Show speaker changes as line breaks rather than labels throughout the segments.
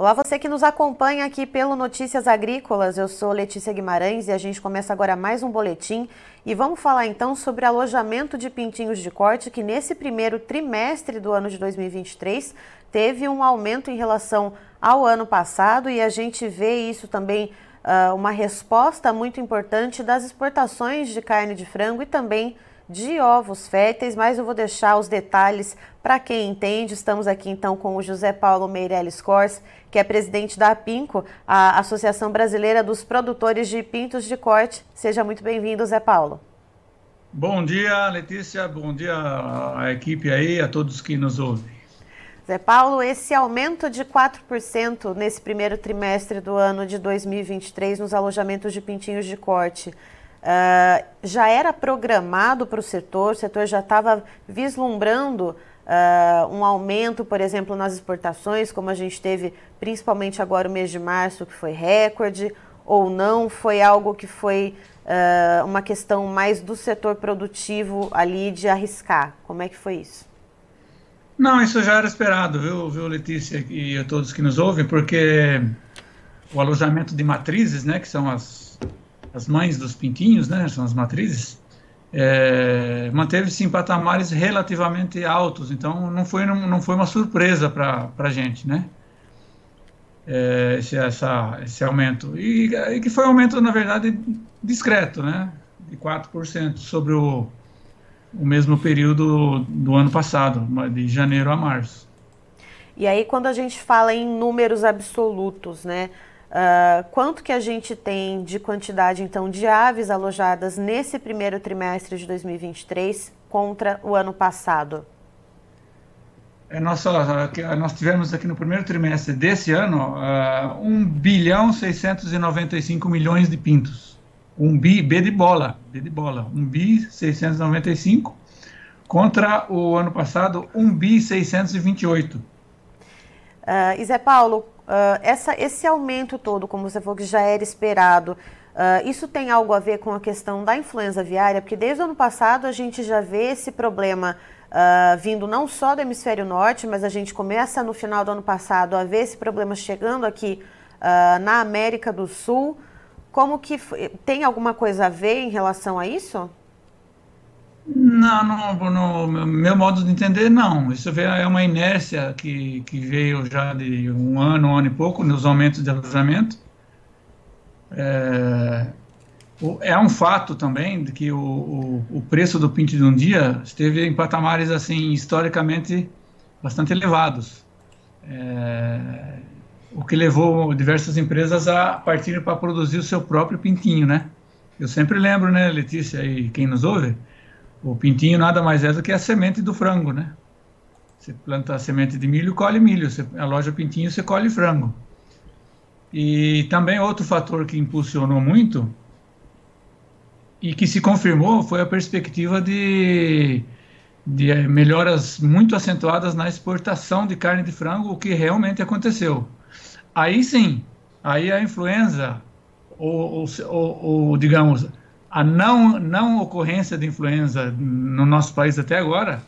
Olá, você que nos acompanha aqui pelo Notícias Agrícolas. Eu sou Letícia Guimarães e a gente começa agora mais um boletim. E vamos falar então sobre alojamento de pintinhos de corte, que nesse primeiro trimestre do ano de 2023 teve um aumento em relação ao ano passado e a gente vê isso também uh, uma resposta muito importante das exportações de carne de frango e também de ovos férteis, mas eu vou deixar os detalhes para quem entende. Estamos aqui então com o José Paulo Meirelles Cors, que é presidente da APINCO, a Associação Brasileira dos Produtores de Pintos de Corte. Seja muito bem-vindo, Zé Paulo.
Bom dia, Letícia. Bom dia à equipe aí, a todos que nos ouvem.
Zé Paulo, esse aumento de 4% nesse primeiro trimestre do ano de 2023 nos alojamentos de pintinhos de corte uh, já era programado para o setor, o setor já estava vislumbrando uh, um aumento, por exemplo, nas exportações, como a gente teve principalmente agora o mês de março, que foi recorde, ou não? Foi algo que foi uh, uma questão mais do setor produtivo ali de arriscar? Como é que foi isso?
Não, isso já era esperado, viu, viu Letícia e a todos que nos ouvem, porque o alojamento de matrizes, né, que são as as mães dos pintinhos, né, são as matrizes, é, manteve-se em patamares relativamente altos, então não foi, não, não foi uma surpresa para a gente, né? É, esse, essa, esse aumento. E, e, que foi um aumento, na verdade, discreto, né? De 4% sobre o, o mesmo período do ano passado, de janeiro a março.
E aí, quando a gente fala em números absolutos, né? Uh, quanto que a gente tem de quantidade, então, de aves alojadas nesse primeiro trimestre de 2023 contra o ano passado?
É, nós, nós tivemos aqui no primeiro trimestre desse ano uh, 1 bilhão 695 milhões de pintos. Um bi, B de bola, B de bola, 1 bi 695 contra o ano passado 1 bi 628. Uh,
e Zé Paulo, Uh, essa, esse aumento todo, como você falou que já era esperado, uh, isso tem algo a ver com a questão da influenza aviária? Porque desde o ano passado a gente já vê esse problema uh, vindo não só do hemisfério norte, mas a gente começa no final do ano passado a ver esse problema chegando aqui na América do Sul. Como que tem alguma coisa a ver em relação a isso?
Não, no, no, meu modo de entender, não. Isso é uma inércia que, que veio já de um ano, um ano e pouco, nos aumentos de alojamento. É, é um fato também de que o, o, o, preço do pinte de um dia esteve em patamares assim historicamente bastante elevados, é, o que levou diversas empresas a partir para produzir o seu próprio pintinho, né? Eu sempre lembro, né, Letícia e quem nos ouve, o pintinho nada mais é do que a semente do frango, né? Você planta a semente de milho, colhe milho. Você aloja pintinho, você colhe frango. E também outro fator que impulsionou muito e que se confirmou foi a perspectiva de, de melhoras muito acentuadas na exportação de carne de frango, o que realmente aconteceu. Aí sim, aí a influenza, ou, ou, ou digamos, a não, não ocorrência de influenza no nosso país até agora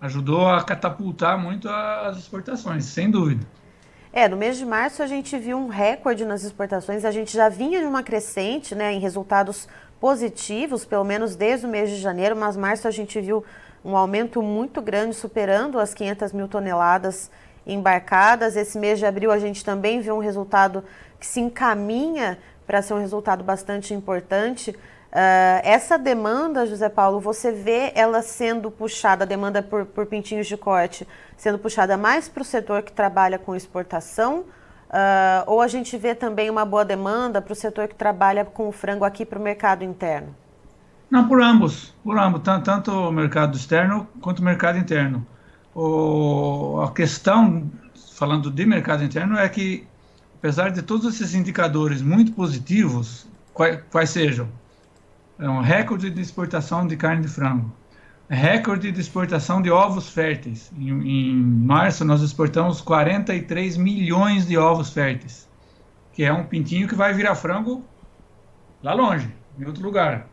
ajudou a catapultar muito as exportações, sem dúvida.
É, no mês de março a gente viu um recorde nas exportações, a gente já vinha de uma crescente né, em resultados positivos, pelo menos desde o mês de janeiro, mas março a gente viu um aumento muito grande, superando as 500 mil toneladas embarcadas. Esse mês de abril a gente também viu um resultado que se encaminha para ser um resultado bastante importante. Uh, essa demanda, José Paulo, você vê ela sendo puxada, a demanda por, por pintinhos de corte, sendo puxada mais para o setor que trabalha com exportação? Uh, ou a gente vê também uma boa demanda para o setor que trabalha com o frango aqui para o mercado interno?
Não, por ambos, por ambos, tanto, tanto o mercado externo quanto o mercado interno. O, a questão, falando de mercado interno, é que, apesar de todos esses indicadores muito positivos, quais, quais sejam, é um recorde de exportação de carne de frango, recorde de exportação de ovos férteis. Em, em, março, nós exportamos 43 milhões de ovos férteis, que é um pintinho que vai virar frango lá longe, em outro lugar.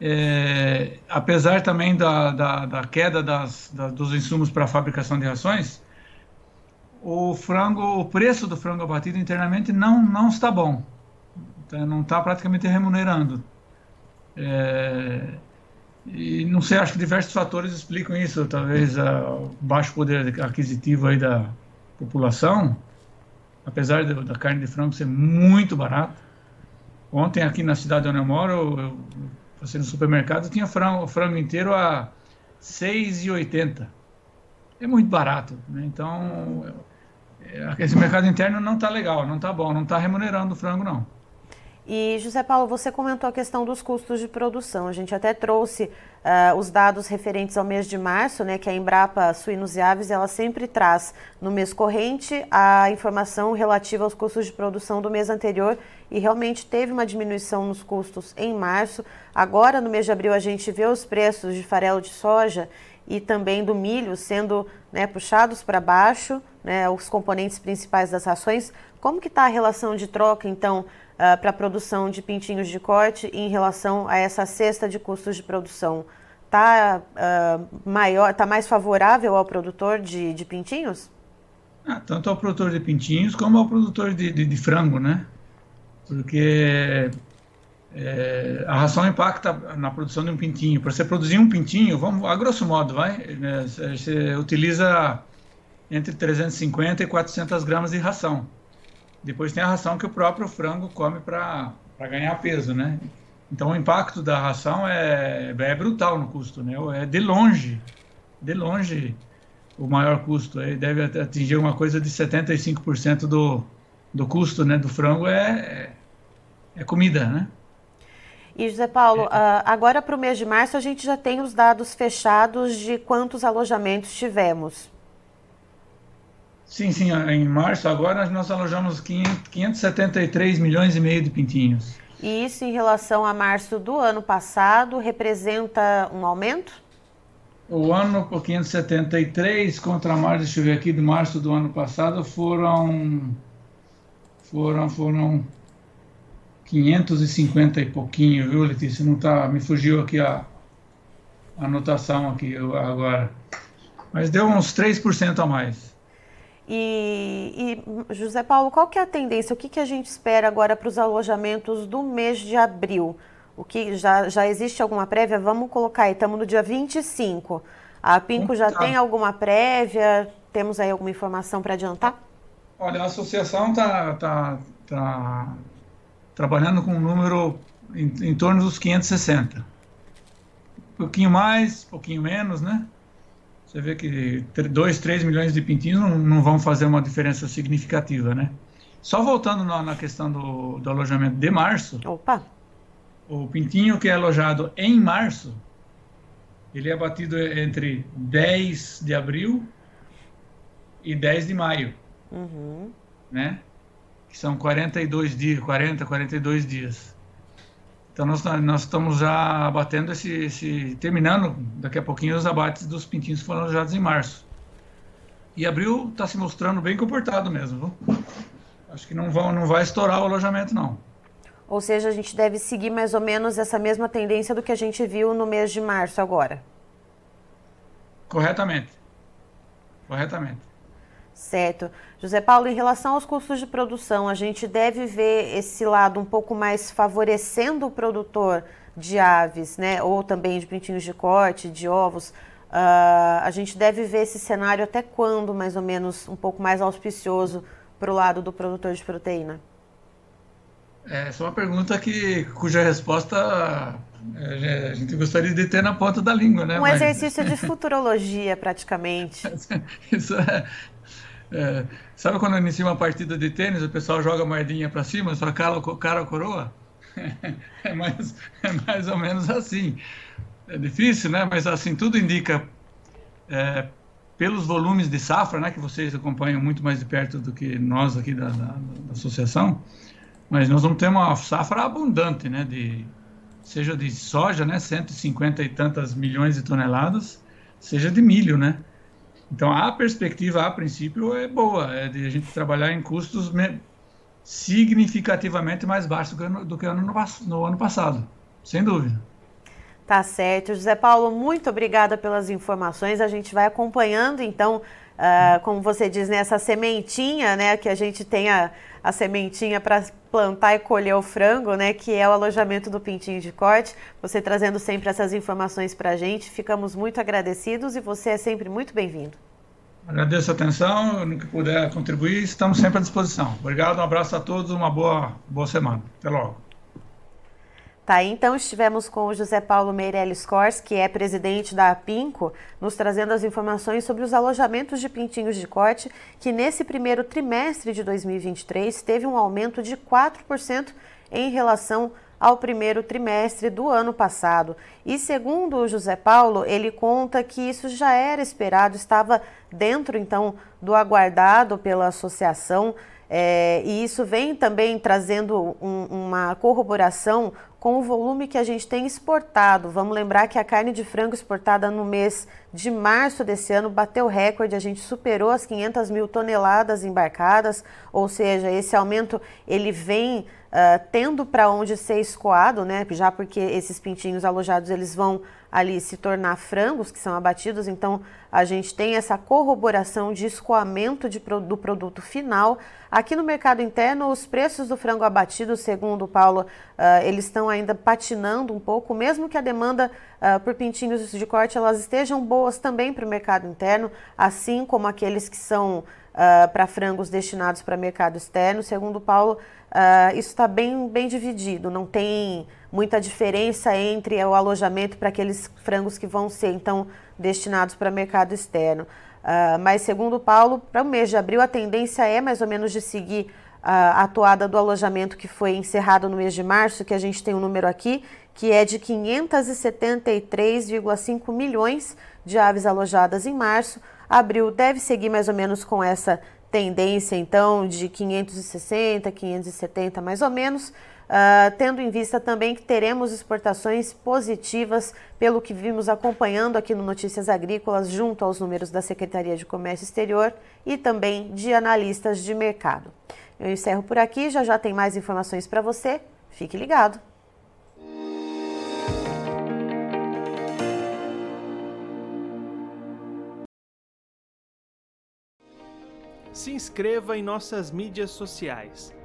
É, apesar também da, da, da queda das, da, dos insumos para a fabricação de rações, o frango, o preço do frango abatido internamente não, não está bom. Então, não está praticamente remunerando. É, e não sei, acho que diversos fatores explicam isso. Talvez o baixo poder aquisitivo aí da população, apesar de, da carne de frango ser muito barata. Ontem aqui na cidade onde eu moro, eu, passei no supermercado, tinha frango, frango inteiro a 6,80. É muito barato, né? Então, é, esse mercado interno não está legal, não está bom, não está remunerando o frango, não.
E, José Paulo, você comentou a questão dos custos de produção. A gente até trouxe uh, os dados referentes ao mês de março, né, que a Embrapa Suínos e Aves ela sempre traz no mês corrente a informação relativa aos custos de produção do mês anterior e realmente teve uma diminuição nos custos em março. Agora, no mês de abril, a gente vê os preços de farelo de soja e também do milho sendo né, puxados para baixo, né, os componentes principais das rações. Como que está a relação de troca, então, uh, ah, para a produção de pintinhos de corte em relação a essa cesta de custos de produção? Está uh, ah, maior, tá mais favorável ao produtor de, de pintinhos?
Ah, tanto ao produtor de pintinhos como ao produtor de, de, de frango, né? Porque é, a ração impacta na produção de um pintinho. Para você produzir um pintinho, vamos, a grosso modo, vai, né, você utiliza entre 350 e 400 gramas de ração. Depois tem a ração que o próprio frango come para ganhar peso, né? Então o impacto da ração é, é brutal no custo, né? É de longe, de longe o maior custo. Ele deve atingir uma coisa de 75% do, do custo né, do frango é, é comida, né?
E José Paulo, é. uh, agora para o mês de março a gente já tem os dados fechados de quantos alojamentos tivemos.
Sim, sim, em março agora nós alojamos 573 milhões e meio de pintinhos.
E isso em relação a março do ano passado representa um aumento?
O ano por 573 contra março, deixa eu ver aqui, de março do ano passado foram foram foram 550 e pouquinho, viu, Letícia? Não tá, me fugiu aqui a, a anotação aqui agora. Mas deu uns 3% a mais.
E, e, José Paulo, qual que é a tendência? O que, que a gente espera agora para os alojamentos do mês de abril? O que já, já existe alguma prévia? Vamos colocar aí, estamos no dia 25. A Pinco já tem alguma prévia? Temos aí alguma informação para adiantar?
Olha, a associação está tá, tá trabalhando com um número em, em torno dos 560. Um pouquinho mais, um pouquinho menos, né? Você vê que 2, 3 milhões de pintinhos não, não, vão fazer uma diferença significativa, né? Só voltando na, na questão do, do, alojamento de março.
Opa!
O pintinho que é alojado em março, ele é abatido entre 10 de abril e 10 de maio. Uhum. Né? Que são 42 dias, 40, 42 dias. Então nós, nós estamos já abatendo esse, esse, terminando daqui a pouquinho os abates dos pintinhos que foram alojados em março. E abril está se mostrando bem comportado mesmo. Viu? Acho que não, vão, não vai estourar o alojamento não.
Ou seja, a gente deve seguir mais ou menos essa mesma tendência do que a gente viu no mês de março agora.
Corretamente. Corretamente.
Certo. José Paulo, em relação aos custos de produção, a gente deve ver esse lado um pouco mais favorecendo o produtor de aves, né? Ou também de pintinhos de corte, de ovos. Uh, a gente deve ver esse cenário até quando, mais ou menos, um pouco mais auspicioso para o lado do produtor de proteína?
É, essa é uma pergunta que, cuja resposta a gente gostaria de ter na ponta da língua, né?
Um Mas... exercício de futurologia, praticamente.
Isso é, é, sabe quando inicia uma partida de tênis, o pessoal joga a moedinha para cima, só cara, cara ou coroa? É mais, é mais ou menos assim. É difícil, né? Mas assim, tudo indica, é, pelos volumes de safra, né? Que vocês acompanham muito mais de perto do que nós aqui da, da, da associação, mas nós vamos ter uma safra abundante, né? De, seja de soja, né? 150 e tantas milhões de toneladas, seja de milho, né? Então, a perspectiva, a princípio, é boa, é de a gente trabalhar em custos significativamente mais baixos do que, no, no ano passado, sem dúvida.
Tá certo. José Paulo, muito obrigada pelas informações. A gente vai acompanhando, então, uh, como você diz, né, essa sementinha, né, que a gente tenha a sementinha para plantar e colher o frango, né, que é o alojamento do Pintinho de Corte. Você trazendo sempre essas informações para a gente, ficamos muito agradecidos e você é sempre muito bem-vindo.
Agradeço a atenção, no que puder contribuir, estamos sempre à disposição. Obrigado, um abraço a todos, uma boa, boa semana. Até logo.
Tá, então estivemos com o José Paulo Meirelles Cors, que é presidente da APINCO, nos trazendo as informações sobre os alojamentos de pintinhos de corte, que nesse primeiro trimestre de 2023 teve um aumento de 4% em relação ao primeiro trimestre do ano passado. E segundo o José Paulo, ele conta que isso já era esperado, estava dentro então do aguardado pela associação. É, e isso vem também trazendo um, uma corroboração com o volume que a gente tem exportado. Vamos lembrar que a carne de frango exportada no mês de março desse ano bateu recorde, a gente superou as 500 mil toneladas embarcadas, ou seja, esse aumento ele vem uh, tendo para onde ser escoado, né? Já porque esses pintinhos alojados eles vão ali se tornar frangos que são abatidos, então a gente tem essa corroboração de escoamento de, do produto final. Aqui no mercado interno, os preços do frango abatido, segundo o Paulo, uh, eles estão ainda patinando um pouco, mesmo que a demanda uh, por pintinhos de corte elas estejam boas também para o mercado interno, assim como aqueles que são uh, para frangos destinados para mercado externo. Segundo Paulo, uh, isso está bem, bem dividido, não tem muita diferença entre o alojamento para aqueles frangos que vão ser então destinados para mercado externo. Uh, mas segundo o Paulo, para o mês de abril a tendência é mais ou menos de seguir a atuada do alojamento que foi encerrado no mês de março, que a gente tem um número aqui, que é de 573,5 milhões de aves alojadas em março. Abril deve seguir mais ou menos com essa tendência, então, de 560, 570 mais ou menos, uh, tendo em vista também que teremos exportações positivas, pelo que vimos acompanhando aqui no Notícias Agrícolas, junto aos números da Secretaria de Comércio Exterior e também de analistas de mercado. Eu encerro por aqui, já já tem mais informações para você. Fique ligado!
se inscreva em nossas mídias sociais.